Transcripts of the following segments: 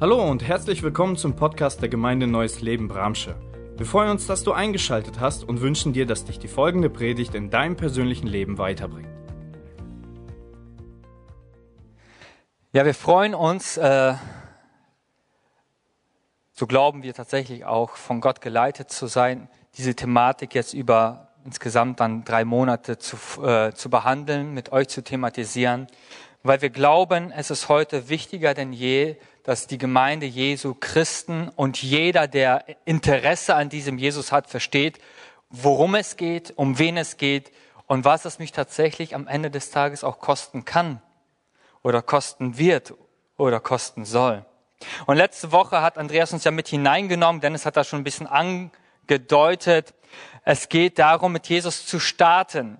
Hallo und herzlich willkommen zum Podcast der Gemeinde Neues Leben Bramsche. Wir freuen uns, dass du eingeschaltet hast und wünschen dir, dass dich die folgende Predigt in deinem persönlichen Leben weiterbringt. Ja, wir freuen uns, äh, so glauben wir tatsächlich auch, von Gott geleitet zu sein, diese Thematik jetzt über insgesamt dann drei Monate zu, äh, zu behandeln, mit euch zu thematisieren, weil wir glauben, es ist heute wichtiger denn je, dass die Gemeinde Jesu Christen und jeder, der Interesse an diesem Jesus hat, versteht, worum es geht, um wen es geht und was es mich tatsächlich am Ende des Tages auch kosten kann oder kosten wird oder kosten soll. Und letzte Woche hat Andreas uns ja mit hineingenommen, Dennis hat das schon ein bisschen angedeutet. Es geht darum, mit Jesus zu starten.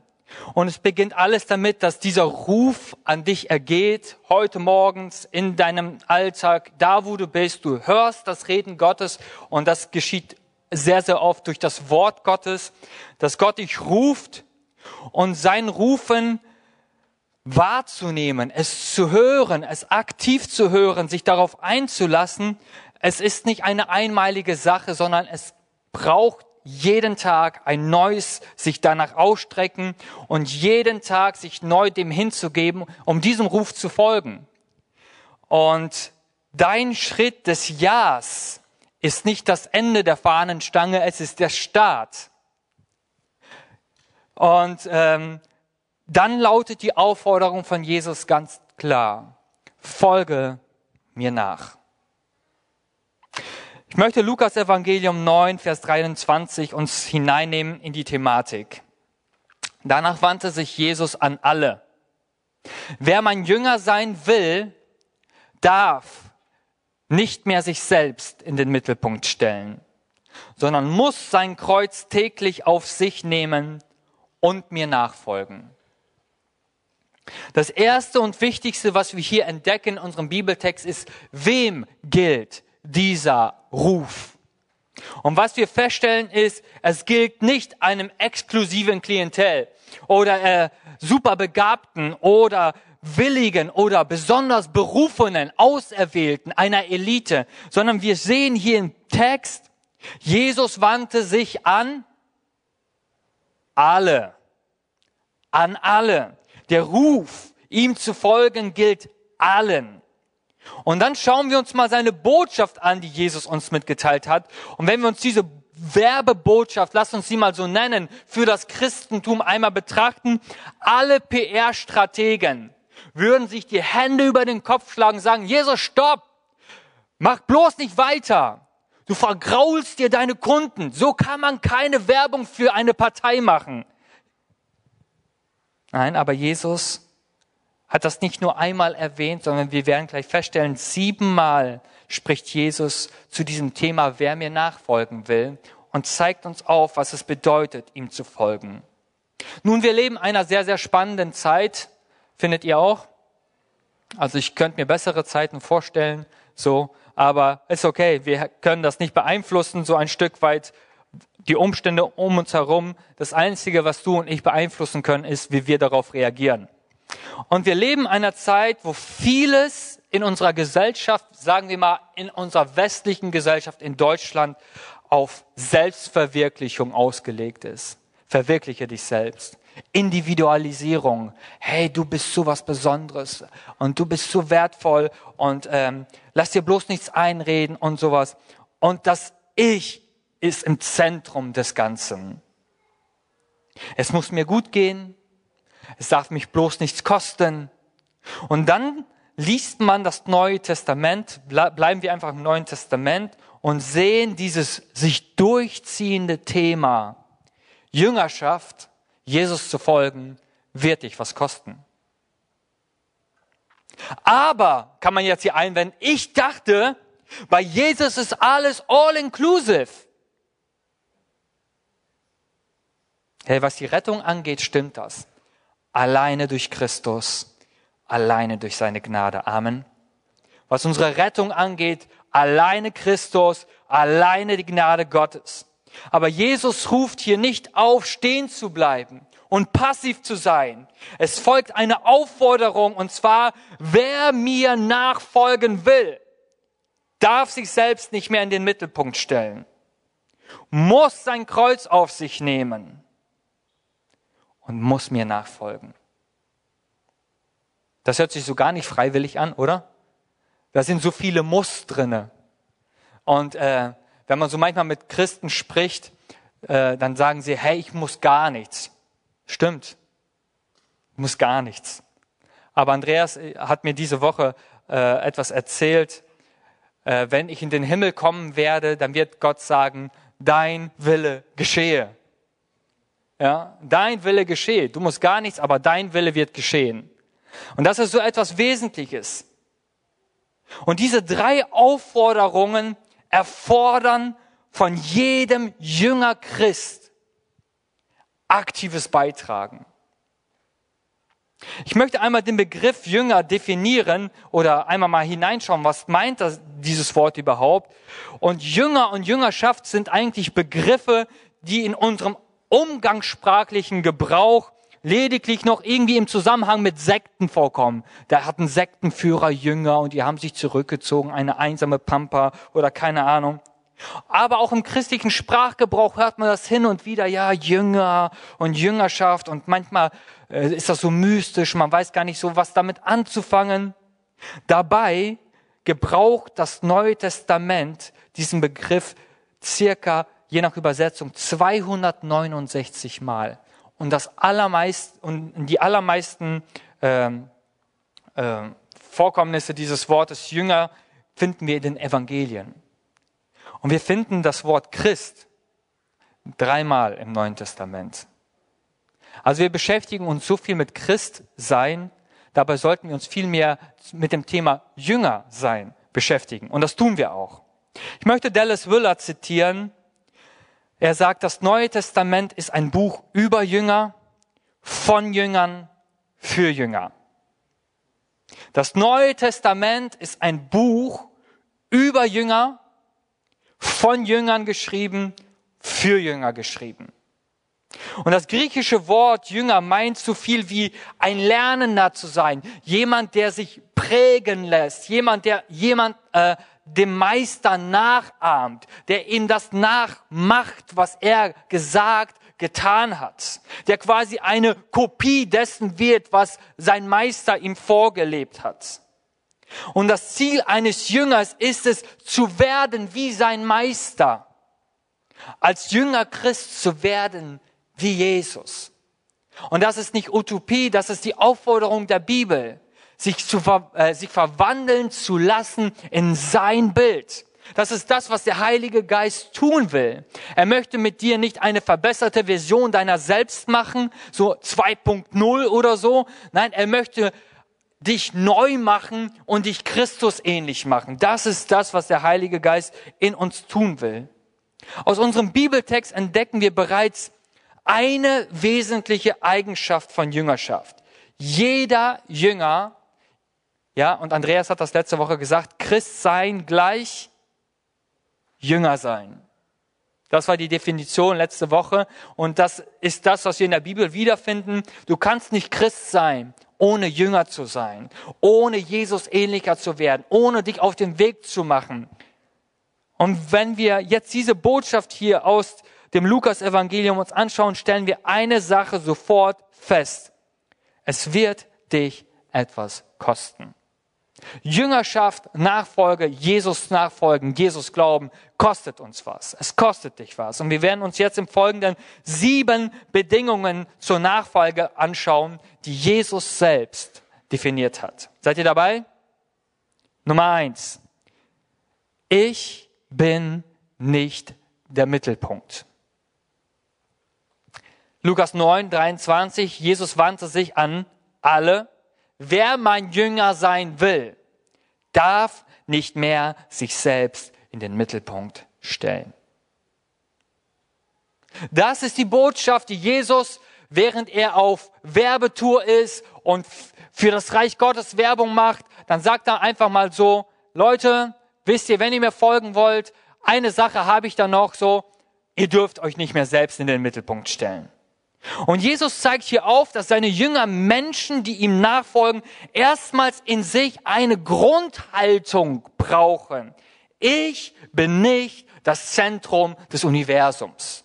Und es beginnt alles damit, dass dieser Ruf an dich ergeht, heute morgens in deinem Alltag, da wo du bist. Du hörst das Reden Gottes und das geschieht sehr, sehr oft durch das Wort Gottes, dass Gott dich ruft und sein Rufen wahrzunehmen, es zu hören, es aktiv zu hören, sich darauf einzulassen. Es ist nicht eine einmalige Sache, sondern es braucht jeden Tag ein neues sich danach ausstrecken und jeden Tag sich neu dem hinzugeben, um diesem Ruf zu folgen. Und dein Schritt des Ja's ist nicht das Ende der Fahnenstange, es ist der Start. Und ähm, dann lautet die Aufforderung von Jesus ganz klar, folge mir nach. Ich möchte Lukas Evangelium 9, Vers 23 uns hineinnehmen in die Thematik. Danach wandte sich Jesus an alle. Wer mein Jünger sein will, darf nicht mehr sich selbst in den Mittelpunkt stellen, sondern muss sein Kreuz täglich auf sich nehmen und mir nachfolgen. Das erste und wichtigste, was wir hier entdecken in unserem Bibeltext ist, wem gilt dieser Ruf. Und was wir feststellen ist, es gilt nicht einem exklusiven Klientel oder äh, superbegabten oder willigen oder besonders berufenen, auserwählten, einer Elite, sondern wir sehen hier im Text, Jesus wandte sich an alle, an alle. Der Ruf, ihm zu folgen, gilt allen. Und dann schauen wir uns mal seine Botschaft an, die Jesus uns mitgeteilt hat. Und wenn wir uns diese Werbebotschaft, lass uns sie mal so nennen, für das Christentum einmal betrachten, alle PR-Strategen würden sich die Hände über den Kopf schlagen, sagen, Jesus, stopp! Mach bloß nicht weiter! Du vergraulst dir deine Kunden. So kann man keine Werbung für eine Partei machen. Nein, aber Jesus hat das nicht nur einmal erwähnt, sondern wir werden gleich feststellen, siebenmal spricht Jesus zu diesem Thema, wer mir nachfolgen will und zeigt uns auf, was es bedeutet, ihm zu folgen. Nun, wir leben einer sehr, sehr spannenden Zeit, findet ihr auch? Also ich könnte mir bessere Zeiten vorstellen, so, aber ist okay, wir können das nicht beeinflussen, so ein Stück weit die Umstände um uns herum. Das Einzige, was du und ich beeinflussen können, ist, wie wir darauf reagieren. Und wir leben in einer Zeit, wo vieles in unserer Gesellschaft, sagen wir mal, in unserer westlichen Gesellschaft in Deutschland auf Selbstverwirklichung ausgelegt ist. Verwirkliche dich selbst. Individualisierung. Hey, du bist so was Besonderes und du bist so wertvoll und ähm, lass dir bloß nichts einreden und sowas. Und das Ich ist im Zentrum des Ganzen. Es muss mir gut gehen, es darf mich bloß nichts kosten. Und dann liest man das Neue Testament, bleiben wir einfach im Neuen Testament und sehen dieses sich durchziehende Thema Jüngerschaft, Jesus zu folgen, wird dich was kosten. Aber, kann man jetzt hier einwenden, ich dachte, bei Jesus ist alles all inclusive. Hey, was die Rettung angeht, stimmt das. Alleine durch Christus, alleine durch seine Gnade. Amen. Was unsere Rettung angeht, alleine Christus, alleine die Gnade Gottes. Aber Jesus ruft hier nicht auf, stehen zu bleiben und passiv zu sein. Es folgt eine Aufforderung, und zwar, wer mir nachfolgen will, darf sich selbst nicht mehr in den Mittelpunkt stellen, muss sein Kreuz auf sich nehmen und muss mir nachfolgen. Das hört sich so gar nicht freiwillig an, oder? Da sind so viele Muss drinne. Und äh, wenn man so manchmal mit Christen spricht, äh, dann sagen sie, hey, ich muss gar nichts. Stimmt, ich muss gar nichts. Aber Andreas äh, hat mir diese Woche äh, etwas erzählt. Äh, wenn ich in den Himmel kommen werde, dann wird Gott sagen, dein Wille geschehe. Ja, dein Wille geschehe. Du musst gar nichts, aber dein Wille wird geschehen. Und das ist so etwas Wesentliches. Und diese drei Aufforderungen erfordern von jedem Jünger Christ aktives Beitragen. Ich möchte einmal den Begriff Jünger definieren oder einmal mal hineinschauen, was meint das, dieses Wort überhaupt. Und Jünger und Jüngerschaft sind eigentlich Begriffe, die in unserem umgangssprachlichen Gebrauch lediglich noch irgendwie im Zusammenhang mit Sekten vorkommen. Da hatten Sektenführer Jünger und die haben sich zurückgezogen, eine einsame Pampa oder keine Ahnung. Aber auch im christlichen Sprachgebrauch hört man das hin und wieder, ja, Jünger und Jüngerschaft und manchmal äh, ist das so mystisch, man weiß gar nicht so, was damit anzufangen. Dabei gebraucht das Neue Testament diesen Begriff circa, je nach Übersetzung, 269 Mal. Und das allermeist, und die allermeisten ähm, äh, Vorkommnisse dieses Wortes Jünger finden wir in den Evangelien. Und wir finden das Wort Christ dreimal im Neuen Testament. Also wir beschäftigen uns so viel mit Christ sein, dabei sollten wir uns viel mehr mit dem Thema Jünger sein beschäftigen. Und das tun wir auch. Ich möchte Dallas Willard zitieren. Er sagt, das Neue Testament ist ein Buch über Jünger, von Jüngern, für Jünger. Das Neue Testament ist ein Buch über Jünger, von Jüngern geschrieben, für Jünger geschrieben. Und das griechische Wort Jünger meint so viel wie ein Lernender zu sein, jemand, der sich prägen lässt, jemand, der jemand äh, dem Meister nachahmt, der ihm das nachmacht, was er gesagt, getan hat, der quasi eine Kopie dessen wird, was sein Meister ihm vorgelebt hat. Und das Ziel eines Jüngers ist es, zu werden wie sein Meister. Als Jünger Christ zu werden wie Jesus. Und das ist nicht Utopie, das ist die Aufforderung der Bibel, sich, zu, äh, sich verwandeln zu lassen in sein Bild. Das ist das, was der Heilige Geist tun will. Er möchte mit dir nicht eine verbesserte Version deiner selbst machen, so 2.0 oder so. Nein, er möchte dich neu machen und dich Christus ähnlich machen. Das ist das, was der Heilige Geist in uns tun will. Aus unserem Bibeltext entdecken wir bereits eine wesentliche Eigenschaft von Jüngerschaft. Jeder Jünger, ja, und Andreas hat das letzte Woche gesagt, Christ sein gleich Jünger sein. Das war die Definition letzte Woche und das ist das, was wir in der Bibel wiederfinden. Du kannst nicht Christ sein, ohne Jünger zu sein, ohne Jesus ähnlicher zu werden, ohne dich auf den Weg zu machen. Und wenn wir jetzt diese Botschaft hier aus dem Lukas-Evangelium uns anschauen, stellen wir eine Sache sofort fest. Es wird dich etwas kosten. Jüngerschaft, Nachfolge, Jesus nachfolgen, Jesus glauben, kostet uns was. Es kostet dich was. Und wir werden uns jetzt im Folgenden sieben Bedingungen zur Nachfolge anschauen, die Jesus selbst definiert hat. Seid ihr dabei? Nummer eins. Ich bin nicht der Mittelpunkt. Lukas 9, 23, Jesus wandte sich an alle, wer mein Jünger sein will, darf nicht mehr sich selbst in den Mittelpunkt stellen. Das ist die Botschaft, die Jesus, während er auf Werbetour ist und für das Reich Gottes Werbung macht, dann sagt er einfach mal so, Leute, wisst ihr, wenn ihr mir folgen wollt, eine Sache habe ich da noch so, ihr dürft euch nicht mehr selbst in den Mittelpunkt stellen. Und Jesus zeigt hier auf, dass seine Jünger Menschen, die ihm nachfolgen, erstmals in sich eine Grundhaltung brauchen. Ich bin nicht das Zentrum des Universums.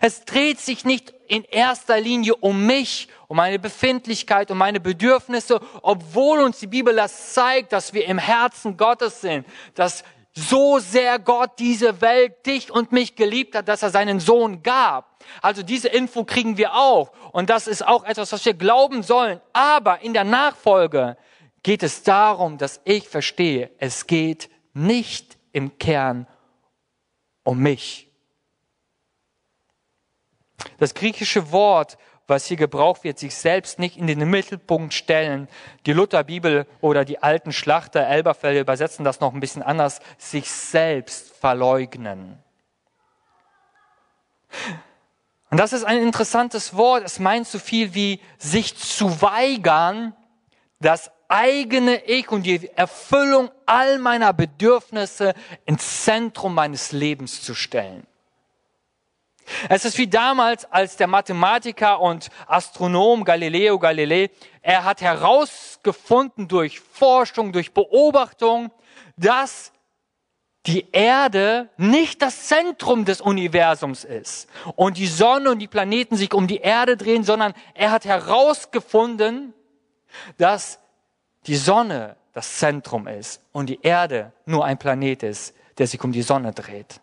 Es dreht sich nicht in erster Linie um mich, um meine Befindlichkeit, um meine Bedürfnisse, obwohl uns die Bibel das zeigt, dass wir im Herzen Gottes sind, dass so sehr Gott diese Welt, dich und mich geliebt hat, dass er seinen Sohn gab. Also diese Info kriegen wir auch. Und das ist auch etwas, was wir glauben sollen. Aber in der Nachfolge geht es darum, dass ich verstehe, es geht nicht im Kern um mich. Das griechische Wort, was hier gebraucht wird, sich selbst nicht in den Mittelpunkt stellen. Die Lutherbibel oder die alten Schlachter Elberfelde übersetzen das noch ein bisschen anders, sich selbst verleugnen. Und das ist ein interessantes Wort. Es meint so viel wie sich zu weigern, das eigene Ich und die Erfüllung all meiner Bedürfnisse ins Zentrum meines Lebens zu stellen. Es ist wie damals, als der Mathematiker und Astronom Galileo Galilei, er hat herausgefunden durch Forschung, durch Beobachtung, dass die Erde nicht das Zentrum des Universums ist und die Sonne und die Planeten sich um die Erde drehen, sondern er hat herausgefunden, dass die Sonne das Zentrum ist und die Erde nur ein Planet ist, der sich um die Sonne dreht.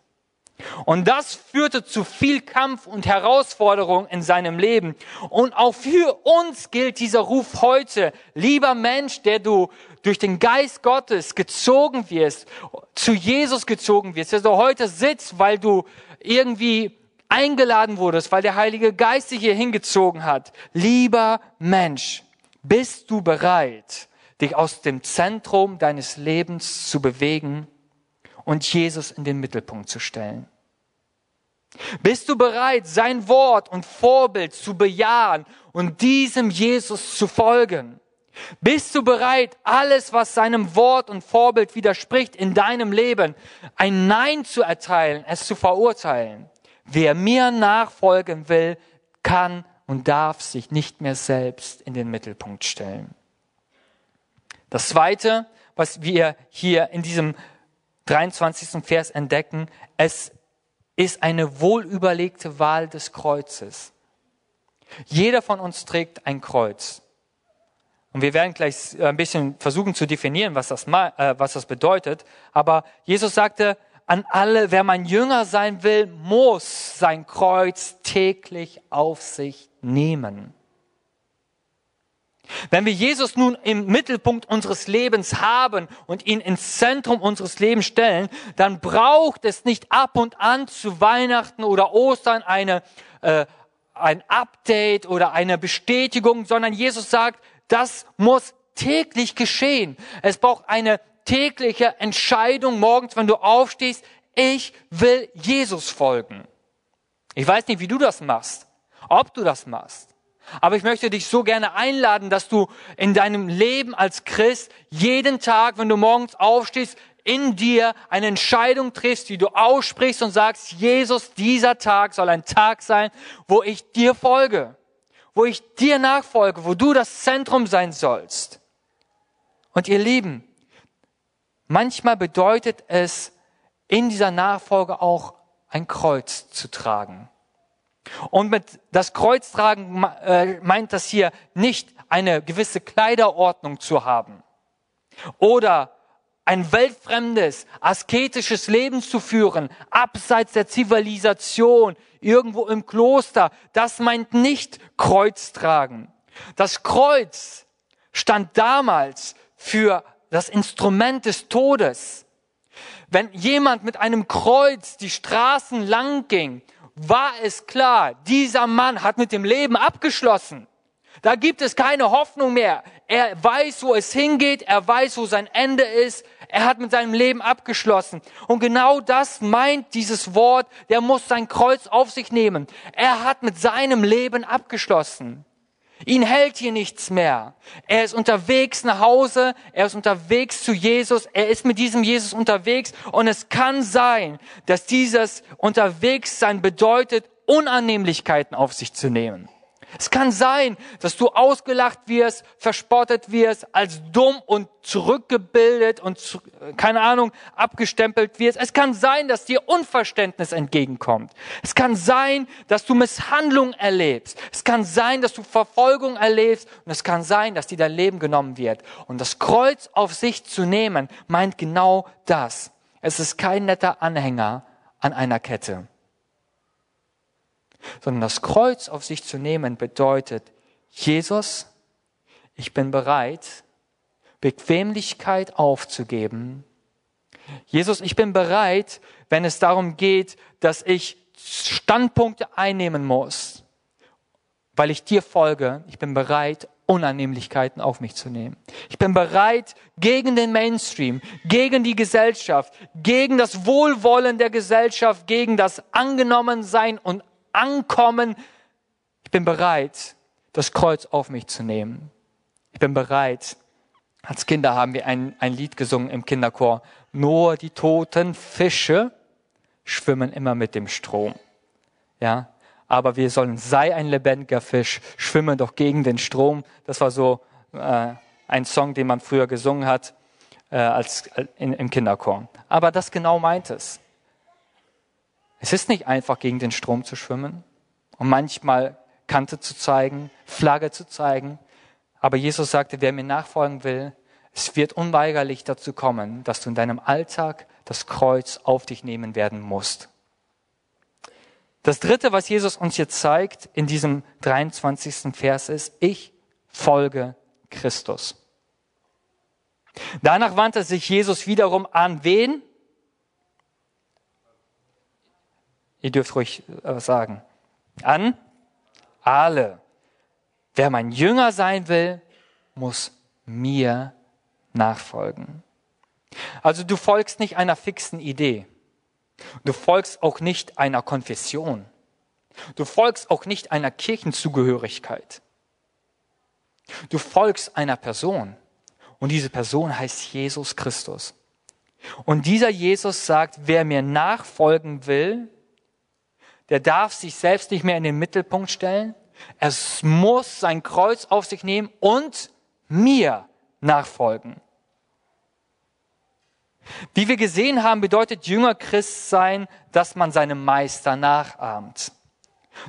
Und das führte zu viel Kampf und Herausforderung in seinem Leben. Und auch für uns gilt dieser Ruf heute, lieber Mensch, der du durch den Geist Gottes gezogen wirst, zu Jesus gezogen wirst, der du heute sitzt, weil du irgendwie eingeladen wurdest, weil der Heilige Geist dich hier hingezogen hat. Lieber Mensch, bist du bereit, dich aus dem Zentrum deines Lebens zu bewegen und Jesus in den Mittelpunkt zu stellen? Bist du bereit, sein Wort und Vorbild zu bejahen und diesem Jesus zu folgen? Bist du bereit, alles, was seinem Wort und Vorbild widerspricht in deinem Leben, ein Nein zu erteilen, es zu verurteilen? Wer mir nachfolgen will, kann und darf sich nicht mehr selbst in den Mittelpunkt stellen. Das Zweite, was wir hier in diesem 23. Vers entdecken, es ist eine wohlüberlegte Wahl des Kreuzes. Jeder von uns trägt ein Kreuz. Und wir werden gleich ein bisschen versuchen zu definieren, was das, äh, was das bedeutet. Aber Jesus sagte an alle, wer mein Jünger sein will, muss sein Kreuz täglich auf sich nehmen. Wenn wir Jesus nun im Mittelpunkt unseres Lebens haben und ihn ins Zentrum unseres Lebens stellen, dann braucht es nicht ab und an zu Weihnachten oder Ostern eine, äh, ein Update oder eine Bestätigung, sondern Jesus sagt, das muss täglich geschehen. Es braucht eine tägliche Entscheidung morgens, wenn du aufstehst, ich will Jesus folgen. Ich weiß nicht, wie du das machst, ob du das machst. Aber ich möchte dich so gerne einladen, dass du in deinem Leben als Christ jeden Tag, wenn du morgens aufstehst, in dir eine Entscheidung triffst, die du aussprichst und sagst, Jesus, dieser Tag soll ein Tag sein, wo ich dir folge, wo ich dir nachfolge, wo du das Zentrum sein sollst. Und ihr Lieben, manchmal bedeutet es in dieser Nachfolge auch ein Kreuz zu tragen. Und mit das Kreuztragen äh, meint das hier nicht eine gewisse Kleiderordnung zu haben oder ein weltfremdes, asketisches Leben zu führen, abseits der Zivilisation, irgendwo im Kloster. Das meint nicht Kreuztragen. Das Kreuz stand damals für das Instrument des Todes. Wenn jemand mit einem Kreuz die Straßen lang ging war es klar, dieser Mann hat mit dem Leben abgeschlossen. Da gibt es keine Hoffnung mehr. Er weiß, wo es hingeht, er weiß, wo sein Ende ist, er hat mit seinem Leben abgeschlossen. Und genau das meint dieses Wort, der muss sein Kreuz auf sich nehmen. Er hat mit seinem Leben abgeschlossen. Ihn hält hier nichts mehr. Er ist unterwegs nach Hause, er ist unterwegs zu Jesus, er ist mit diesem Jesus unterwegs und es kann sein, dass dieses Unterwegssein bedeutet, Unannehmlichkeiten auf sich zu nehmen. Es kann sein, dass du ausgelacht wirst, verspottet wirst, als dumm und zurückgebildet und keine Ahnung abgestempelt wirst. Es kann sein, dass dir Unverständnis entgegenkommt. Es kann sein, dass du Misshandlung erlebst. Es kann sein, dass du Verfolgung erlebst und es kann sein, dass dir dein Leben genommen wird. Und das Kreuz auf sich zu nehmen, meint genau das. Es ist kein netter Anhänger an einer Kette sondern das Kreuz auf sich zu nehmen bedeutet, Jesus, ich bin bereit, Bequemlichkeit aufzugeben. Jesus, ich bin bereit, wenn es darum geht, dass ich Standpunkte einnehmen muss, weil ich dir folge, ich bin bereit, Unannehmlichkeiten auf mich zu nehmen. Ich bin bereit, gegen den Mainstream, gegen die Gesellschaft, gegen das Wohlwollen der Gesellschaft, gegen das Angenommensein und ankommen. Ich bin bereit, das Kreuz auf mich zu nehmen. Ich bin bereit. Als Kinder haben wir ein, ein Lied gesungen im Kinderchor. Nur die toten Fische schwimmen immer mit dem Strom. Ja, aber wir sollen, sei ein lebendiger Fisch, schwimme doch gegen den Strom. Das war so äh, ein Song, den man früher gesungen hat äh, als äh, in, im Kinderchor. Aber das genau meint es. Es ist nicht einfach, gegen den Strom zu schwimmen und manchmal Kante zu zeigen, Flagge zu zeigen. Aber Jesus sagte, wer mir nachfolgen will, es wird unweigerlich dazu kommen, dass du in deinem Alltag das Kreuz auf dich nehmen werden musst. Das dritte, was Jesus uns jetzt zeigt in diesem 23. Vers ist, ich folge Christus. Danach wandte sich Jesus wiederum an wen? Ihr dürft ruhig äh, sagen. An alle. Wer mein Jünger sein will, muss mir nachfolgen. Also du folgst nicht einer fixen Idee. Du folgst auch nicht einer Konfession. Du folgst auch nicht einer Kirchenzugehörigkeit. Du folgst einer Person. Und diese Person heißt Jesus Christus. Und dieser Jesus sagt, wer mir nachfolgen will, der darf sich selbst nicht mehr in den Mittelpunkt stellen. Er muss sein Kreuz auf sich nehmen und mir nachfolgen. Wie wir gesehen haben, bedeutet Jünger Christ sein, dass man seinem Meister nachahmt.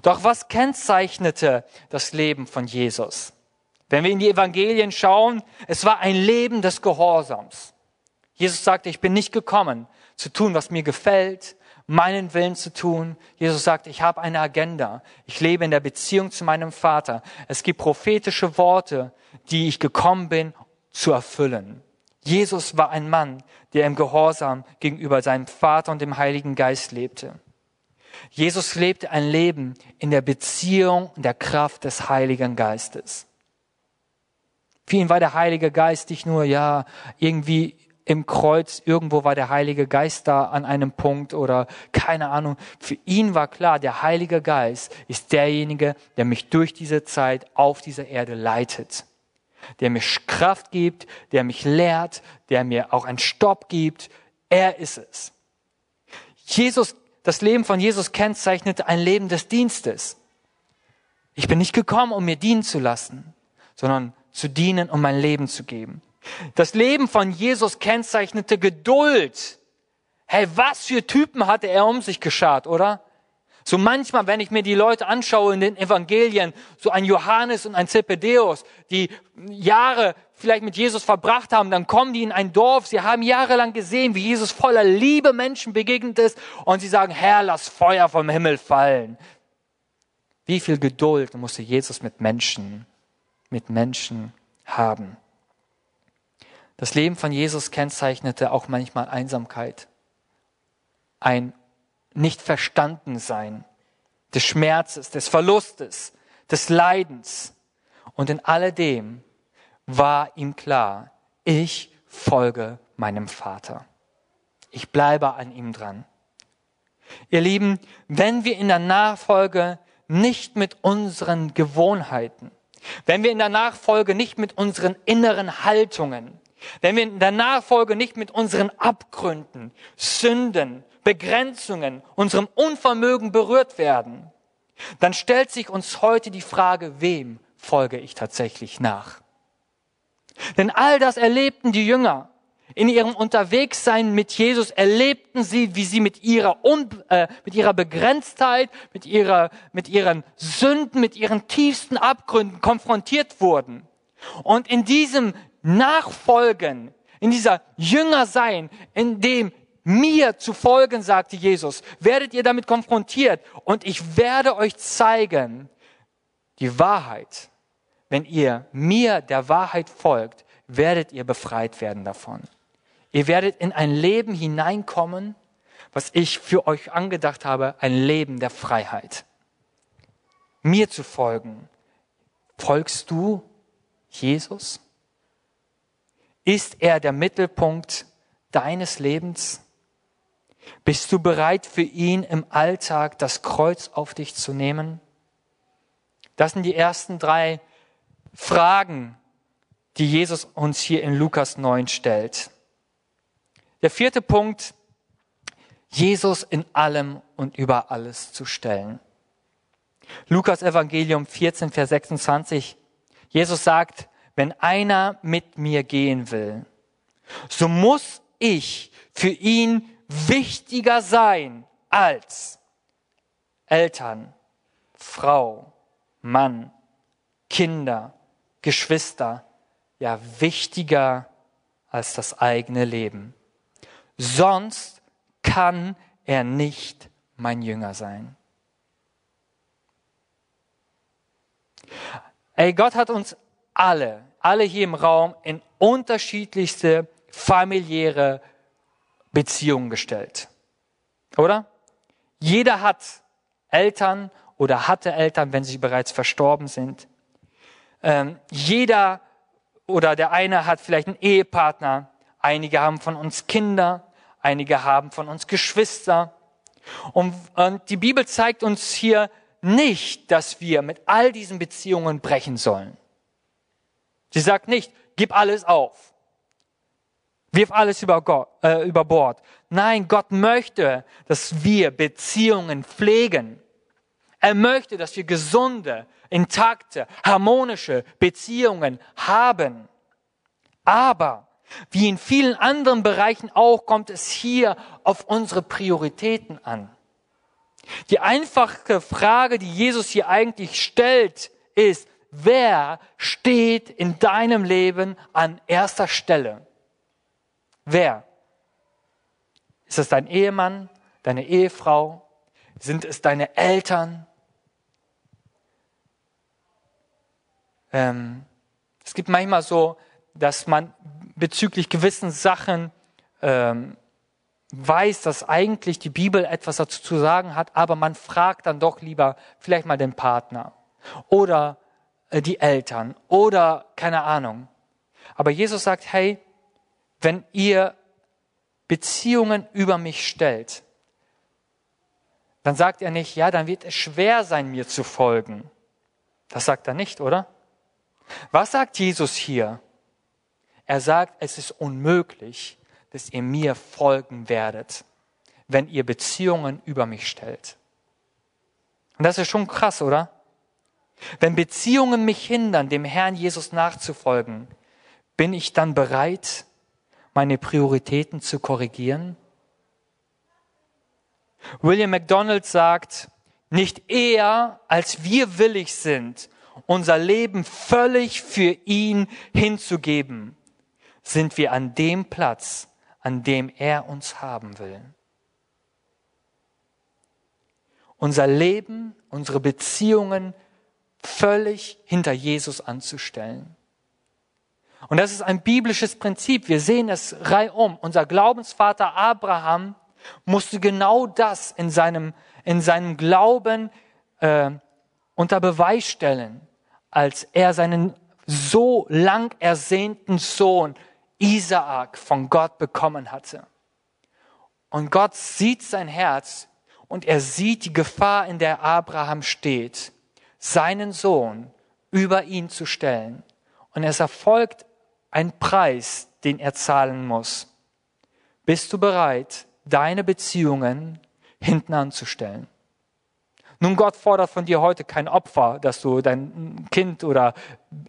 Doch was kennzeichnete das Leben von Jesus? Wenn wir in die Evangelien schauen, es war ein Leben des Gehorsams. Jesus sagte, ich bin nicht gekommen, zu tun, was mir gefällt, meinen Willen zu tun. Jesus sagt, ich habe eine Agenda. Ich lebe in der Beziehung zu meinem Vater. Es gibt prophetische Worte, die ich gekommen bin zu erfüllen. Jesus war ein Mann, der im Gehorsam gegenüber seinem Vater und dem Heiligen Geist lebte. Jesus lebte ein Leben in der Beziehung und der Kraft des Heiligen Geistes. Für ihn war der Heilige Geist nicht nur, ja, irgendwie im Kreuz, irgendwo war der Heilige Geist da an einem Punkt oder keine Ahnung. Für ihn war klar, der Heilige Geist ist derjenige, der mich durch diese Zeit auf dieser Erde leitet. Der mir Kraft gibt, der mich lehrt, der mir auch einen Stopp gibt. Er ist es. Jesus, das Leben von Jesus kennzeichnete ein Leben des Dienstes. Ich bin nicht gekommen, um mir dienen zu lassen, sondern zu dienen, um mein Leben zu geben. Das Leben von Jesus kennzeichnete Geduld. Hey, was für Typen hatte er um sich geschart, oder? So manchmal, wenn ich mir die Leute anschaue in den Evangelien, so ein Johannes und ein Zebedeus, die Jahre vielleicht mit Jesus verbracht haben, dann kommen die in ein Dorf, sie haben jahrelang gesehen, wie Jesus voller Liebe Menschen begegnet ist und sie sagen, Herr, lass Feuer vom Himmel fallen. Wie viel Geduld musste Jesus mit Menschen, mit Menschen haben? Das Leben von Jesus kennzeichnete auch manchmal Einsamkeit, ein nicht verstanden sein, des Schmerzes, des Verlustes, des Leidens. Und in alledem war ihm klar, ich folge meinem Vater. Ich bleibe an ihm dran. Ihr Lieben, wenn wir in der Nachfolge nicht mit unseren Gewohnheiten, wenn wir in der Nachfolge nicht mit unseren inneren Haltungen, wenn wir in der Nachfolge nicht mit unseren Abgründen, Sünden, Begrenzungen, unserem Unvermögen berührt werden, dann stellt sich uns heute die Frage, wem folge ich tatsächlich nach? Denn all das erlebten die Jünger. In ihrem Unterwegssein mit Jesus erlebten sie, wie sie mit ihrer, Un äh, mit ihrer Begrenztheit, mit, ihrer, mit ihren Sünden, mit ihren tiefsten Abgründen konfrontiert wurden. Und in diesem Nachfolgen, in dieser Jüngersein, in dem mir zu folgen, sagte Jesus, werdet ihr damit konfrontiert und ich werde euch zeigen, die Wahrheit. Wenn ihr mir der Wahrheit folgt, werdet ihr befreit werden davon. Ihr werdet in ein Leben hineinkommen, was ich für euch angedacht habe, ein Leben der Freiheit. Mir zu folgen. Folgst du Jesus? Ist er der Mittelpunkt deines Lebens? Bist du bereit für ihn im Alltag das Kreuz auf dich zu nehmen? Das sind die ersten drei Fragen, die Jesus uns hier in Lukas 9 stellt. Der vierte Punkt, Jesus in allem und über alles zu stellen. Lukas Evangelium 14, Vers 26. Jesus sagt, wenn einer mit mir gehen will, so muss ich für ihn wichtiger sein als Eltern, Frau, Mann, Kinder, Geschwister, ja wichtiger als das eigene Leben sonst kann er nicht mein Jünger sein. Ey, Gott hat uns alle, alle hier im Raum in unterschiedlichste familiäre Beziehungen gestellt. Oder? Jeder hat Eltern oder hatte Eltern, wenn sie bereits verstorben sind. Ähm, jeder oder der eine hat vielleicht einen Ehepartner, Einige haben von uns Kinder, einige haben von uns Geschwister. Und, und die Bibel zeigt uns hier nicht, dass wir mit all diesen Beziehungen brechen sollen. Sie sagt nicht, gib alles auf. Wirf alles über, Gott, äh, über Bord. Nein, Gott möchte, dass wir Beziehungen pflegen. Er möchte, dass wir gesunde, intakte, harmonische Beziehungen haben. Aber wie in vielen anderen Bereichen auch, kommt es hier auf unsere Prioritäten an. Die einfache Frage, die Jesus hier eigentlich stellt, ist, wer steht in deinem Leben an erster Stelle? Wer? Ist es dein Ehemann, deine Ehefrau? Sind es deine Eltern? Ähm, es gibt manchmal so, dass man bezüglich gewissen Sachen ähm, weiß, dass eigentlich die Bibel etwas dazu zu sagen hat, aber man fragt dann doch lieber vielleicht mal den Partner oder die Eltern oder keine Ahnung. Aber Jesus sagt, hey, wenn ihr Beziehungen über mich stellt, dann sagt er nicht, ja, dann wird es schwer sein, mir zu folgen. Das sagt er nicht, oder? Was sagt Jesus hier? Er sagt, es ist unmöglich, dass ihr mir folgen werdet, wenn ihr Beziehungen über mich stellt. Und das ist schon krass, oder? Wenn Beziehungen mich hindern, dem Herrn Jesus nachzufolgen, bin ich dann bereit, meine Prioritäten zu korrigieren? William MacDonald sagt, nicht eher als wir willig sind, unser Leben völlig für ihn hinzugeben, sind wir an dem Platz, an dem er uns haben will. Unser Leben, unsere Beziehungen völlig hinter Jesus anzustellen. Und das ist ein biblisches Prinzip. Wir sehen es reihum. Unser Glaubensvater Abraham musste genau das in seinem, in seinem Glauben äh, unter Beweis stellen, als er seinen so lang ersehnten Sohn Isaak von Gott bekommen hatte. Und Gott sieht sein Herz und er sieht die Gefahr, in der Abraham steht, seinen Sohn über ihn zu stellen. Und es erfolgt ein Preis, den er zahlen muss. Bist du bereit, deine Beziehungen hinten anzustellen? Nun, Gott fordert von dir heute kein Opfer, dass du dein Kind oder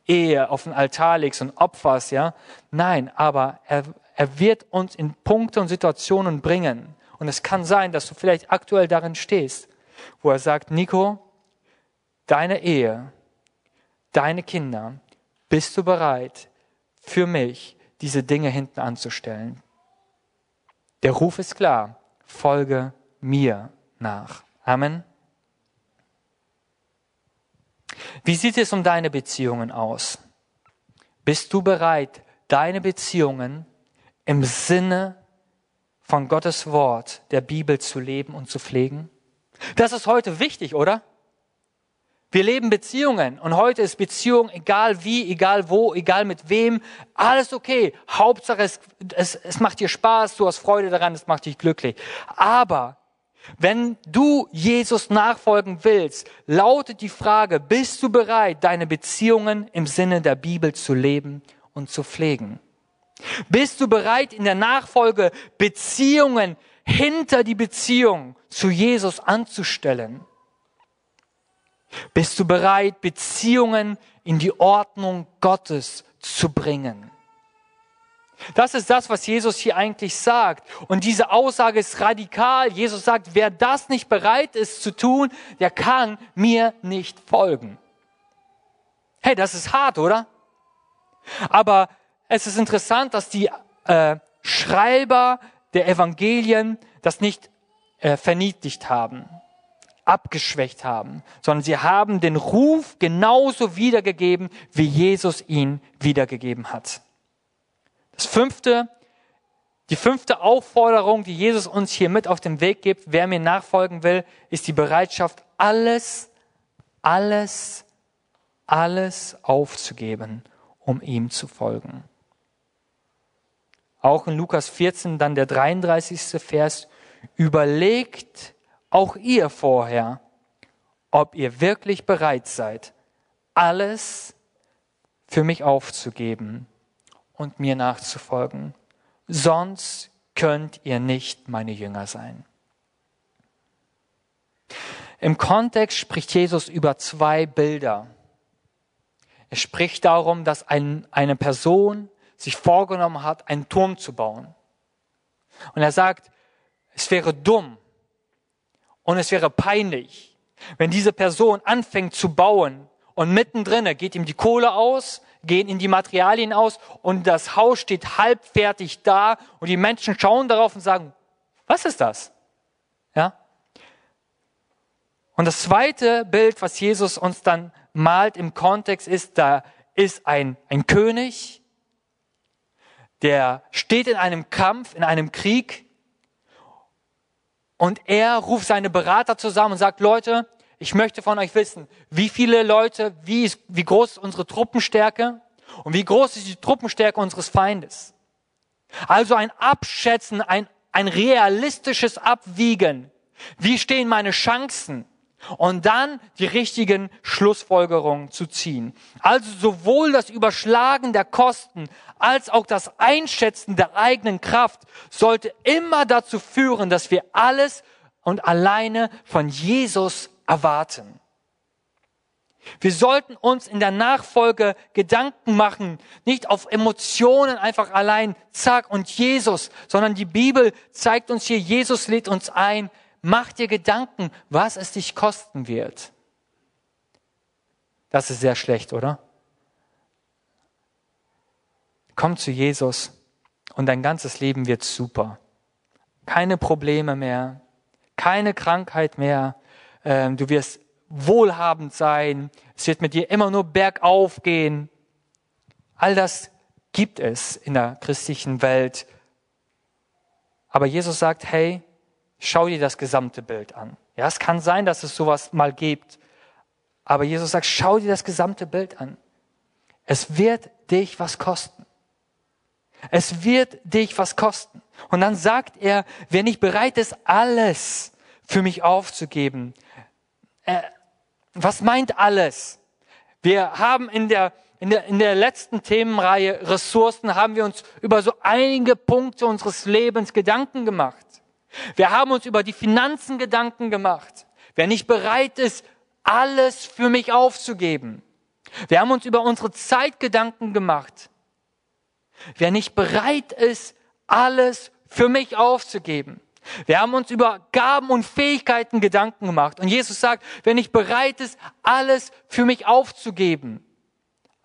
Ehe auf den Altar legst und opferst, ja. Nein, aber er, er wird uns in Punkte und Situationen bringen. Und es kann sein, dass du vielleicht aktuell darin stehst, wo er sagt, Nico, deine Ehe, deine Kinder, bist du bereit, für mich diese Dinge hinten anzustellen? Der Ruf ist klar, folge mir nach. Amen. Wie sieht es um deine Beziehungen aus? Bist du bereit, deine Beziehungen im Sinne von Gottes Wort, der Bibel zu leben und zu pflegen? Das ist heute wichtig, oder? Wir leben Beziehungen und heute ist Beziehung, egal wie, egal wo, egal mit wem, alles okay. Hauptsache es, es, es macht dir Spaß, du hast Freude daran, es macht dich glücklich. Aber wenn du Jesus nachfolgen willst, lautet die Frage, bist du bereit, deine Beziehungen im Sinne der Bibel zu leben und zu pflegen? Bist du bereit, in der Nachfolge Beziehungen hinter die Beziehung zu Jesus anzustellen? Bist du bereit, Beziehungen in die Ordnung Gottes zu bringen? Das ist das, was Jesus hier eigentlich sagt. Und diese Aussage ist radikal. Jesus sagt, wer das nicht bereit ist zu tun, der kann mir nicht folgen. Hey, das ist hart, oder? Aber es ist interessant, dass die äh, Schreiber der Evangelien das nicht äh, verniedlicht haben, abgeschwächt haben, sondern sie haben den Ruf genauso wiedergegeben, wie Jesus ihn wiedergegeben hat. Das fünfte, die fünfte Aufforderung, die Jesus uns hier mit auf den Weg gibt, wer mir nachfolgen will, ist die Bereitschaft, alles, alles, alles aufzugeben, um ihm zu folgen. Auch in Lukas 14, dann der 33. Vers, überlegt auch ihr vorher, ob ihr wirklich bereit seid, alles für mich aufzugeben und mir nachzufolgen. Sonst könnt ihr nicht meine Jünger sein. Im Kontext spricht Jesus über zwei Bilder. Er spricht darum, dass ein, eine Person sich vorgenommen hat, einen Turm zu bauen. Und er sagt, es wäre dumm und es wäre peinlich, wenn diese Person anfängt zu bauen und mittendrin geht ihm die Kohle aus, gehen in die Materialien aus und das Haus steht halbfertig da und die Menschen schauen darauf und sagen, was ist das? Ja? Und das zweite Bild, was Jesus uns dann malt im Kontext ist, da ist ein, ein König, der steht in einem Kampf, in einem Krieg und er ruft seine Berater zusammen und sagt, Leute, ich möchte von euch wissen, wie viele Leute, wie, ist, wie groß ist unsere Truppenstärke und wie groß ist die Truppenstärke unseres Feindes. Also ein Abschätzen, ein, ein realistisches Abwiegen. Wie stehen meine Chancen? Und dann die richtigen Schlussfolgerungen zu ziehen. Also sowohl das Überschlagen der Kosten als auch das Einschätzen der eigenen Kraft sollte immer dazu führen, dass wir alles und alleine von Jesus erwarten. Wir sollten uns in der Nachfolge Gedanken machen, nicht auf Emotionen einfach allein, zack, und Jesus, sondern die Bibel zeigt uns hier, Jesus lädt uns ein, mach dir Gedanken, was es dich kosten wird. Das ist sehr schlecht, oder? Komm zu Jesus und dein ganzes Leben wird super. Keine Probleme mehr, keine Krankheit mehr. Ähm, du wirst wohlhabend sein. Es wird mit dir immer nur bergauf gehen. All das gibt es in der christlichen Welt. Aber Jesus sagt, hey, schau dir das gesamte Bild an. Ja, es kann sein, dass es sowas mal gibt. Aber Jesus sagt, schau dir das gesamte Bild an. Es wird dich was kosten. Es wird dich was kosten. Und dann sagt er, wer nicht bereit ist, alles für mich aufzugeben, äh, was meint alles? Wir haben in der, in der, in der letzten Themenreihe Ressourcen haben wir uns über so einige Punkte unseres Lebens Gedanken gemacht. Wir haben uns über die Finanzen Gedanken gemacht. wer nicht bereit ist, alles für mich aufzugeben. Wir haben uns über unsere Zeit Gedanken gemacht. Wer nicht bereit ist, alles für mich aufzugeben. Wir haben uns über Gaben und Fähigkeiten Gedanken gemacht. Und Jesus sagt, wer nicht bereit ist, alles für mich aufzugeben.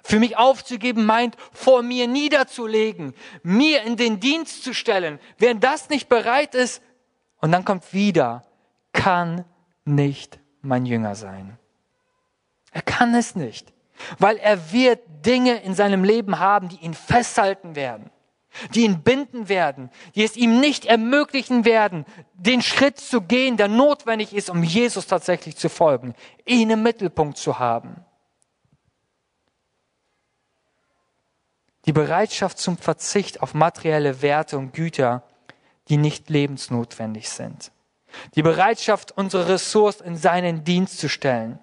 Für mich aufzugeben meint, vor mir niederzulegen, mir in den Dienst zu stellen. Wer das nicht bereit ist, und dann kommt wieder, kann nicht mein Jünger sein. Er kann es nicht, weil er wird Dinge in seinem Leben haben, die ihn festhalten werden, die ihn binden werden, die es ihm nicht ermöglichen werden, den Schritt zu gehen, der notwendig ist, um Jesus tatsächlich zu folgen, ihn im Mittelpunkt zu haben. Die Bereitschaft zum Verzicht auf materielle Werte und Güter, die nicht lebensnotwendig sind. Die Bereitschaft, unsere Ressourcen in seinen Dienst zu stellen.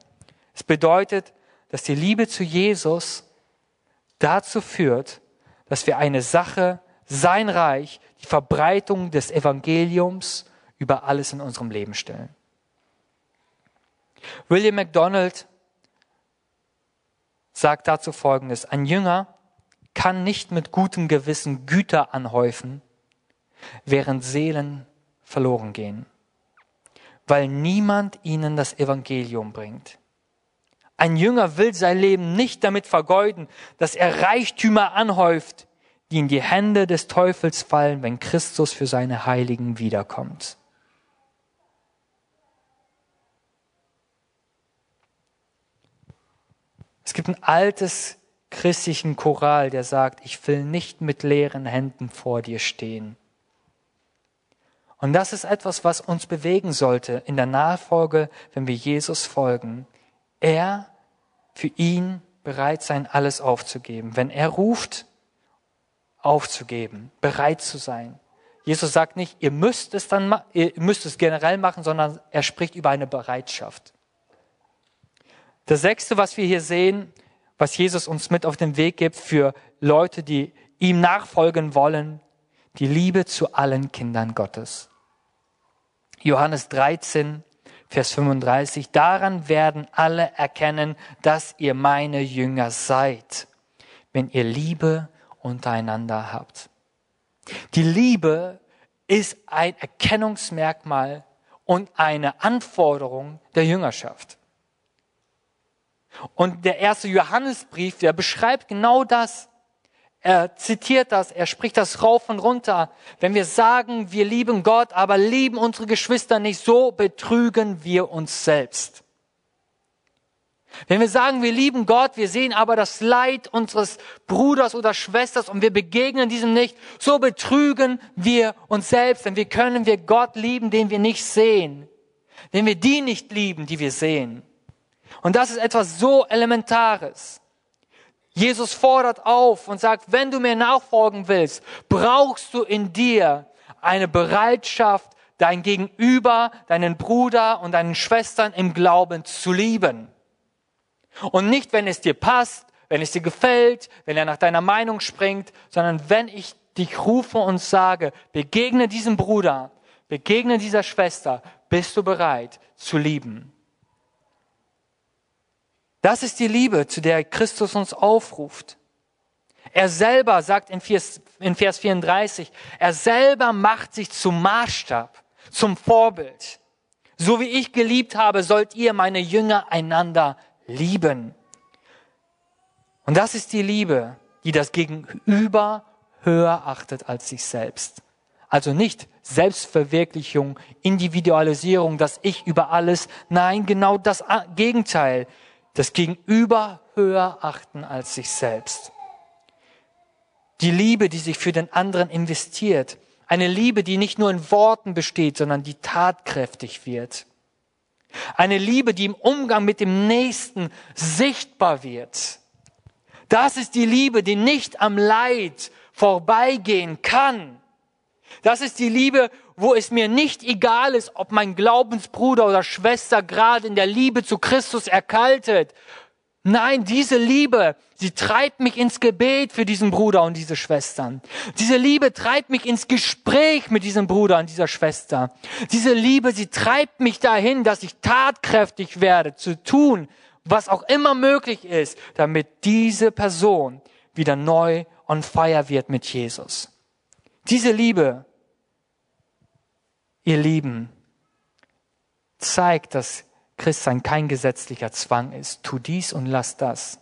Es bedeutet, dass die Liebe zu Jesus dazu führt, dass wir eine Sache, sein Reich, die Verbreitung des Evangeliums über alles in unserem Leben stellen. William MacDonald sagt dazu Folgendes. Ein Jünger kann nicht mit gutem Gewissen Güter anhäufen, während Seelen verloren gehen, weil niemand ihnen das Evangelium bringt. Ein Jünger will sein Leben nicht damit vergeuden, dass er Reichtümer anhäuft, die in die Hände des Teufels fallen, wenn Christus für seine Heiligen wiederkommt. Es gibt ein altes christlichen Choral, der sagt, ich will nicht mit leeren Händen vor dir stehen. Und das ist etwas, was uns bewegen sollte in der Nachfolge, wenn wir Jesus folgen. Er für ihn bereit sein, alles aufzugeben. Wenn er ruft, aufzugeben, bereit zu sein. Jesus sagt nicht, ihr müsst es dann, ihr müsst es generell machen, sondern er spricht über eine Bereitschaft. Das sechste, was wir hier sehen, was Jesus uns mit auf den Weg gibt für Leute, die ihm nachfolgen wollen, die Liebe zu allen Kindern Gottes. Johannes 13, Vers 35, daran werden alle erkennen, dass ihr meine Jünger seid, wenn ihr Liebe untereinander habt. Die Liebe ist ein Erkennungsmerkmal und eine Anforderung der Jüngerschaft. Und der erste Johannesbrief, der beschreibt genau das. Er zitiert das, er spricht das rauf und runter. Wenn wir sagen, wir lieben Gott, aber lieben unsere Geschwister nicht, so betrügen wir uns selbst. Wenn wir sagen, wir lieben Gott, wir sehen aber das Leid unseres Bruders oder Schwesters und wir begegnen diesem nicht, so betrügen wir uns selbst, denn wie können wir Gott lieben, den wir nicht sehen, den wir die nicht lieben, die wir sehen. Und das ist etwas so Elementares. Jesus fordert auf und sagt, wenn du mir nachfolgen willst, brauchst du in dir eine Bereitschaft, dein Gegenüber, deinen Bruder und deinen Schwestern im Glauben zu lieben. Und nicht, wenn es dir passt, wenn es dir gefällt, wenn er nach deiner Meinung springt, sondern wenn ich dich rufe und sage, begegne diesem Bruder, begegne dieser Schwester, bist du bereit zu lieben. Das ist die Liebe, zu der Christus uns aufruft. Er selber sagt in Vers, in Vers 34, er selber macht sich zum Maßstab, zum Vorbild. So wie ich geliebt habe, sollt ihr, meine Jünger, einander lieben. Und das ist die Liebe, die das Gegenüber höher achtet als sich selbst. Also nicht Selbstverwirklichung, Individualisierung, das Ich über alles. Nein, genau das Gegenteil das Gegenüber höher achten als sich selbst. Die Liebe, die sich für den anderen investiert. Eine Liebe, die nicht nur in Worten besteht, sondern die tatkräftig wird. Eine Liebe, die im Umgang mit dem Nächsten sichtbar wird. Das ist die Liebe, die nicht am Leid vorbeigehen kann. Das ist die Liebe, wo es mir nicht egal ist, ob mein Glaubensbruder oder Schwester gerade in der Liebe zu Christus erkaltet. Nein, diese Liebe, sie treibt mich ins Gebet für diesen Bruder und diese Schwestern. Diese Liebe treibt mich ins Gespräch mit diesem Bruder und dieser Schwester. Diese Liebe, sie treibt mich dahin, dass ich tatkräftig werde, zu tun, was auch immer möglich ist, damit diese Person wieder neu on fire wird mit Jesus. Diese Liebe, ihr Lieben, zeigt, dass Christsein kein gesetzlicher Zwang ist. Tu dies und lass das.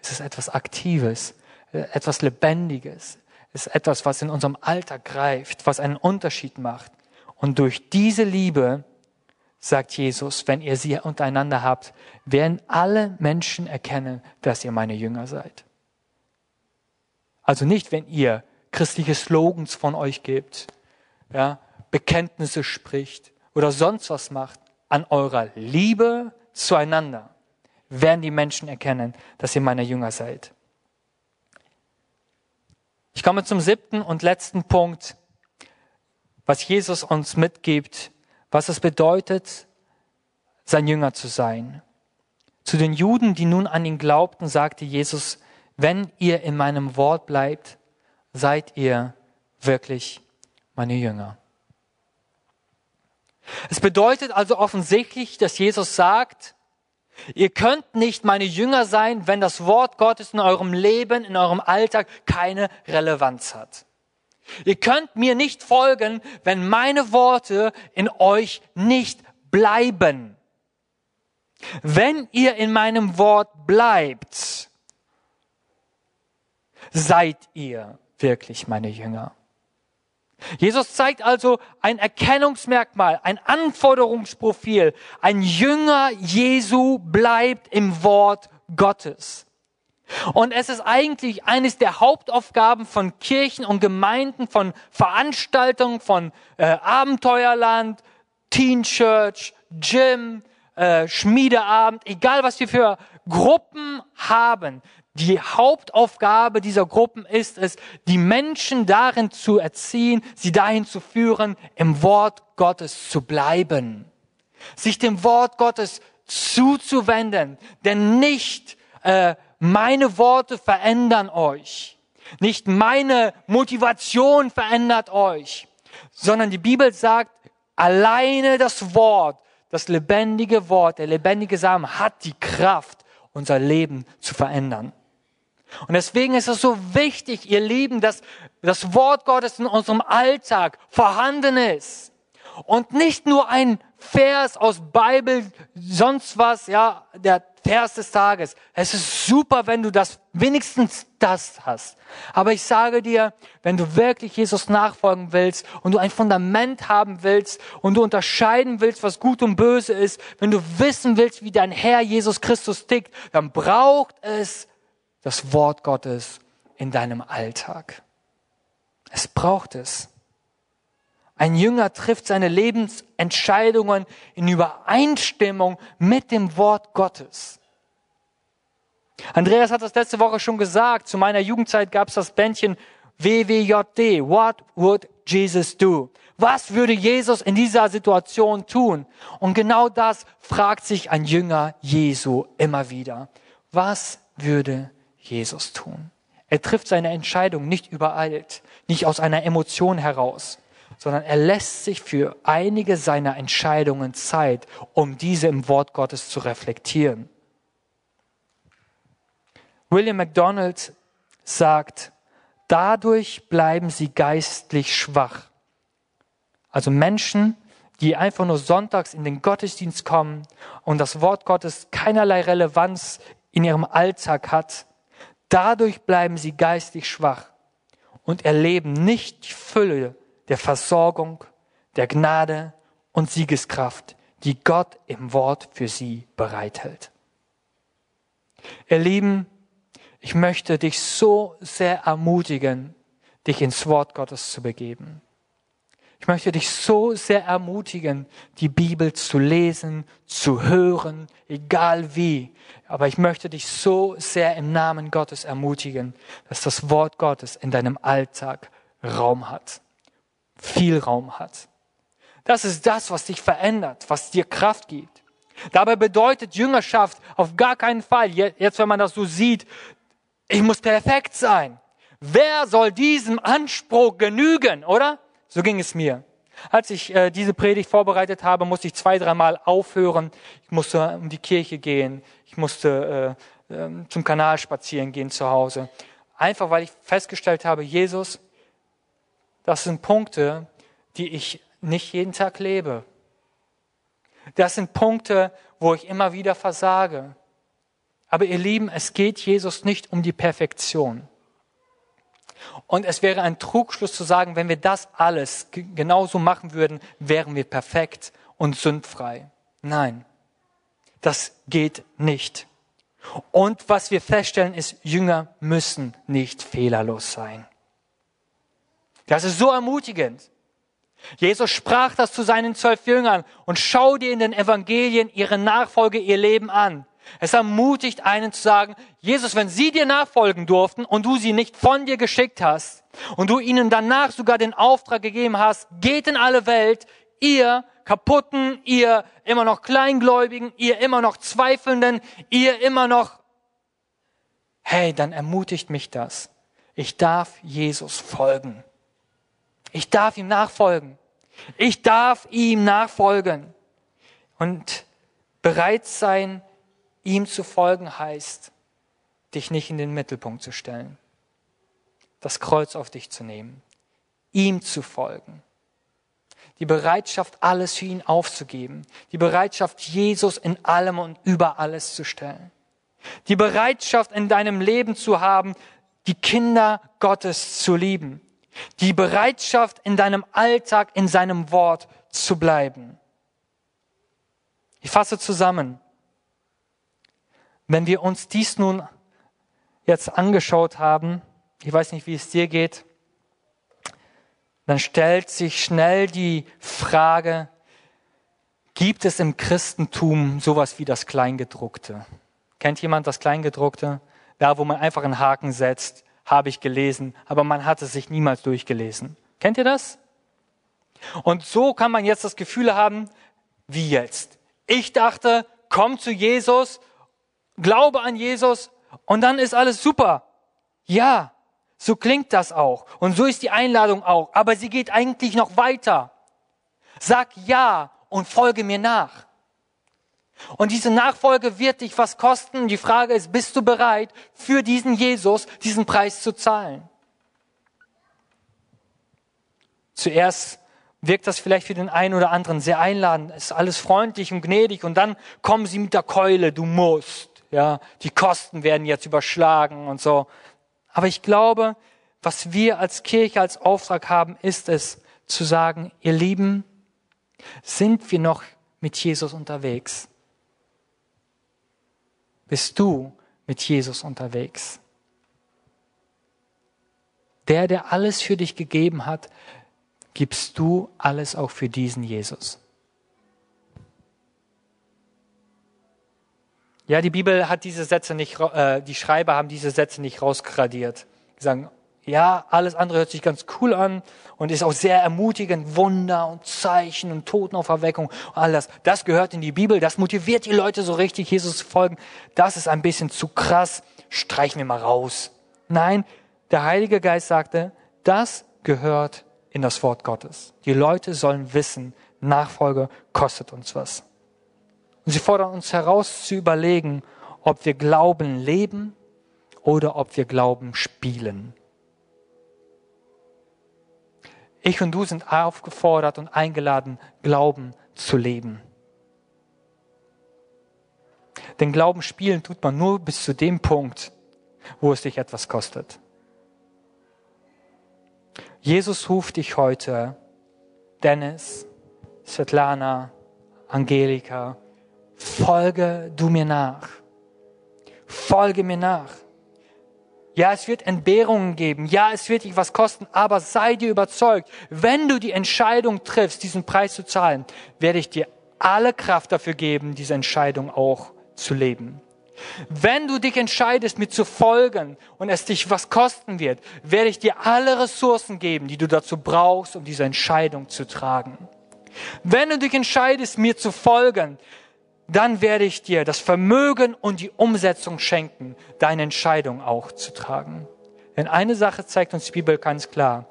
Es ist etwas Aktives, etwas Lebendiges. Es ist etwas, was in unserem Alltag greift, was einen Unterschied macht. Und durch diese Liebe, sagt Jesus, wenn ihr sie untereinander habt, werden alle Menschen erkennen, dass ihr meine Jünger seid. Also nicht, wenn ihr christliche Slogans von euch gebt, ja, Bekenntnisse spricht oder sonst was macht, an eurer Liebe zueinander werden die Menschen erkennen, dass ihr meine Jünger seid. Ich komme zum siebten und letzten Punkt, was Jesus uns mitgibt, was es bedeutet, sein Jünger zu sein. Zu den Juden, die nun an ihn glaubten, sagte Jesus, wenn ihr in meinem Wort bleibt, seid ihr wirklich meine Jünger. Es bedeutet also offensichtlich, dass Jesus sagt, ihr könnt nicht meine Jünger sein, wenn das Wort Gottes in eurem Leben, in eurem Alltag keine Relevanz hat. Ihr könnt mir nicht folgen, wenn meine Worte in euch nicht bleiben. Wenn ihr in meinem Wort bleibt, seid ihr wirklich meine Jünger. Jesus zeigt also ein Erkennungsmerkmal, ein Anforderungsprofil. Ein Jünger Jesu bleibt im Wort Gottes. Und es ist eigentlich eines der Hauptaufgaben von Kirchen und Gemeinden, von Veranstaltungen, von äh, Abenteuerland, Teen Church, Gym, äh, Schmiedeabend, egal was wir für Gruppen haben, die Hauptaufgabe dieser Gruppen ist es, die Menschen darin zu erziehen, sie dahin zu führen, im Wort Gottes zu bleiben, sich dem Wort Gottes zuzuwenden, denn nicht äh, meine Worte verändern euch, nicht meine Motivation verändert euch, sondern die Bibel sagt, alleine das Wort, das lebendige Wort, der lebendige Samen hat die Kraft, unser Leben zu verändern. Und deswegen ist es so wichtig, ihr Lieben, dass das Wort Gottes in unserem Alltag vorhanden ist. Und nicht nur ein Vers aus Bibel, sonst was, ja, der Vers des Tages. Es ist super, wenn du das, wenigstens das hast. Aber ich sage dir, wenn du wirklich Jesus nachfolgen willst und du ein Fundament haben willst und du unterscheiden willst, was gut und böse ist, wenn du wissen willst, wie dein Herr Jesus Christus tickt, dann braucht es das Wort Gottes in deinem Alltag. Es braucht es. Ein Jünger trifft seine Lebensentscheidungen in Übereinstimmung mit dem Wort Gottes. Andreas hat das letzte Woche schon gesagt. Zu meiner Jugendzeit gab es das Bändchen WWJD. What would Jesus do? Was würde Jesus in dieser Situation tun? Und genau das fragt sich ein Jünger Jesu immer wieder. Was würde Jesus tun. Er trifft seine Entscheidung nicht übereilt, nicht aus einer Emotion heraus, sondern er lässt sich für einige seiner Entscheidungen Zeit, um diese im Wort Gottes zu reflektieren. William MacDonald sagt, dadurch bleiben sie geistlich schwach. Also Menschen, die einfach nur sonntags in den Gottesdienst kommen und das Wort Gottes keinerlei Relevanz in ihrem Alltag hat, Dadurch bleiben sie geistig schwach und erleben nicht die Fülle der Versorgung, der Gnade und Siegeskraft, die Gott im Wort für sie bereithält. Ihr Lieben, ich möchte dich so sehr ermutigen, dich ins Wort Gottes zu begeben. Ich möchte dich so sehr ermutigen, die Bibel zu lesen, zu hören, egal wie. Aber ich möchte dich so sehr im Namen Gottes ermutigen, dass das Wort Gottes in deinem Alltag Raum hat. Viel Raum hat. Das ist das, was dich verändert, was dir Kraft gibt. Dabei bedeutet Jüngerschaft auf gar keinen Fall, jetzt wenn man das so sieht, ich muss perfekt sein. Wer soll diesem Anspruch genügen, oder? So ging es mir. Als ich äh, diese Predigt vorbereitet habe, musste ich zwei, dreimal aufhören. Ich musste um die Kirche gehen. Ich musste äh, äh, zum Kanal spazieren gehen zu Hause. Einfach weil ich festgestellt habe, Jesus, das sind Punkte, die ich nicht jeden Tag lebe. Das sind Punkte, wo ich immer wieder versage. Aber ihr Lieben, es geht Jesus nicht um die Perfektion. Und es wäre ein Trugschluss zu sagen, wenn wir das alles genauso machen würden, wären wir perfekt und sündfrei. Nein, das geht nicht. Und was wir feststellen ist, Jünger müssen nicht fehlerlos sein. Das ist so ermutigend. Jesus sprach das zu seinen zwölf Jüngern und schau dir in den Evangelien ihre Nachfolge, ihr Leben an. Es ermutigt einen zu sagen, Jesus, wenn sie dir nachfolgen durften und du sie nicht von dir geschickt hast und du ihnen danach sogar den Auftrag gegeben hast, geht in alle Welt, ihr kaputten, ihr immer noch Kleingläubigen, ihr immer noch Zweifelnden, ihr immer noch, hey, dann ermutigt mich das. Ich darf Jesus folgen. Ich darf ihm nachfolgen. Ich darf ihm nachfolgen. Und bereit sein, ihm zu folgen heißt, dich nicht in den Mittelpunkt zu stellen, das Kreuz auf dich zu nehmen, ihm zu folgen. Die Bereitschaft, alles für ihn aufzugeben. Die Bereitschaft, Jesus in allem und über alles zu stellen. Die Bereitschaft, in deinem Leben zu haben, die Kinder Gottes zu lieben. Die Bereitschaft, in deinem Alltag, in seinem Wort zu bleiben. Ich fasse zusammen. Wenn wir uns dies nun jetzt angeschaut haben, ich weiß nicht, wie es dir geht, dann stellt sich schnell die Frage, gibt es im Christentum sowas wie das Kleingedruckte? Kennt jemand das Kleingedruckte? Da, wo man einfach einen Haken setzt, habe ich gelesen, aber man hat es sich niemals durchgelesen. Kennt ihr das? Und so kann man jetzt das Gefühl haben, wie jetzt? Ich dachte, komm zu Jesus glaube an Jesus und dann ist alles super. Ja, so klingt das auch. Und so ist die Einladung auch. Aber sie geht eigentlich noch weiter. Sag ja und folge mir nach. Und diese Nachfolge wird dich was kosten. Die Frage ist, bist du bereit, für diesen Jesus diesen Preis zu zahlen? Zuerst wirkt das vielleicht für den einen oder anderen sehr einladend. Ist alles freundlich und gnädig und dann kommen sie mit der Keule, du musst ja, die Kosten werden jetzt überschlagen und so. Aber ich glaube, was wir als Kirche als Auftrag haben, ist es zu sagen, ihr Lieben, sind wir noch mit Jesus unterwegs? Bist du mit Jesus unterwegs? Der, der alles für dich gegeben hat, gibst du alles auch für diesen Jesus. Ja, die Bibel hat diese Sätze nicht, äh, die Schreiber haben diese Sätze nicht rausgradiert. Die sagen, ja, alles andere hört sich ganz cool an und ist auch sehr ermutigend. Wunder und Zeichen und Totenauferweckung und all das. Das gehört in die Bibel. Das motiviert die Leute so richtig, Jesus zu folgen. Das ist ein bisschen zu krass. Streichen wir mal raus. Nein, der Heilige Geist sagte, das gehört in das Wort Gottes. Die Leute sollen wissen, Nachfolge kostet uns was. Und sie fordern uns heraus zu überlegen, ob wir Glauben leben oder ob wir Glauben spielen. Ich und du sind aufgefordert und eingeladen, Glauben zu leben. Denn Glauben spielen tut man nur bis zu dem Punkt, wo es dich etwas kostet. Jesus ruft dich heute, Dennis, Svetlana, Angelika, folge du mir nach. Folge mir nach. Ja, es wird Entbehrungen geben. Ja, es wird dich was kosten. Aber sei dir überzeugt, wenn du die Entscheidung triffst, diesen Preis zu zahlen, werde ich dir alle Kraft dafür geben, diese Entscheidung auch zu leben. Wenn du dich entscheidest, mir zu folgen und es dich was kosten wird, werde ich dir alle Ressourcen geben, die du dazu brauchst, um diese Entscheidung zu tragen. Wenn du dich entscheidest, mir zu folgen, dann werde ich dir das Vermögen und die Umsetzung schenken, deine Entscheidung auch zu tragen. Denn eine Sache zeigt uns die Bibel ganz klar.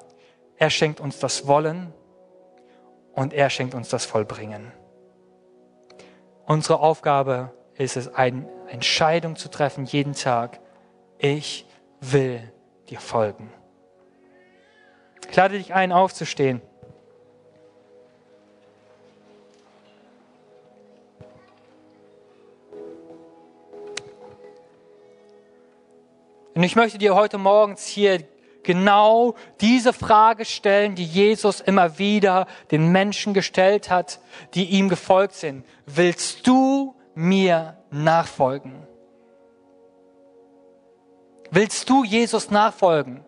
Er schenkt uns das Wollen und er schenkt uns das Vollbringen. Unsere Aufgabe ist es, eine Entscheidung zu treffen jeden Tag. Ich will dir folgen. Ich lade dich ein, aufzustehen. Und ich möchte dir heute morgens hier genau diese Frage stellen, die Jesus immer wieder den Menschen gestellt hat, die ihm gefolgt sind. Willst du mir nachfolgen? Willst du Jesus nachfolgen?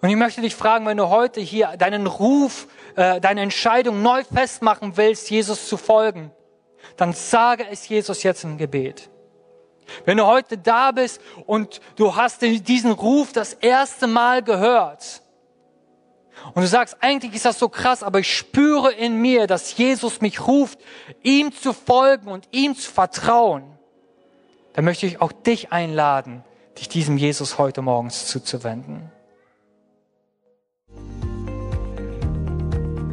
Und ich möchte dich fragen, wenn du heute hier deinen Ruf, äh, deine Entscheidung neu festmachen willst, Jesus zu folgen, dann sage es Jesus jetzt im Gebet. Wenn du heute da bist und du hast diesen Ruf das erste Mal gehört und du sagst, eigentlich ist das so krass, aber ich spüre in mir, dass Jesus mich ruft, ihm zu folgen und ihm zu vertrauen, dann möchte ich auch dich einladen, dich diesem Jesus heute morgens zuzuwenden.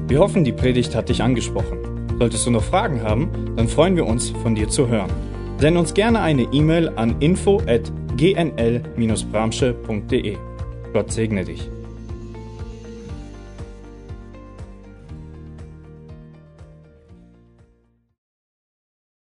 Wir hoffen, die Predigt hat dich angesprochen. Solltest du noch Fragen haben, dann freuen wir uns, von dir zu hören. Send uns gerne eine E-Mail an info@gnl-bramsche.de. Gott segne dich.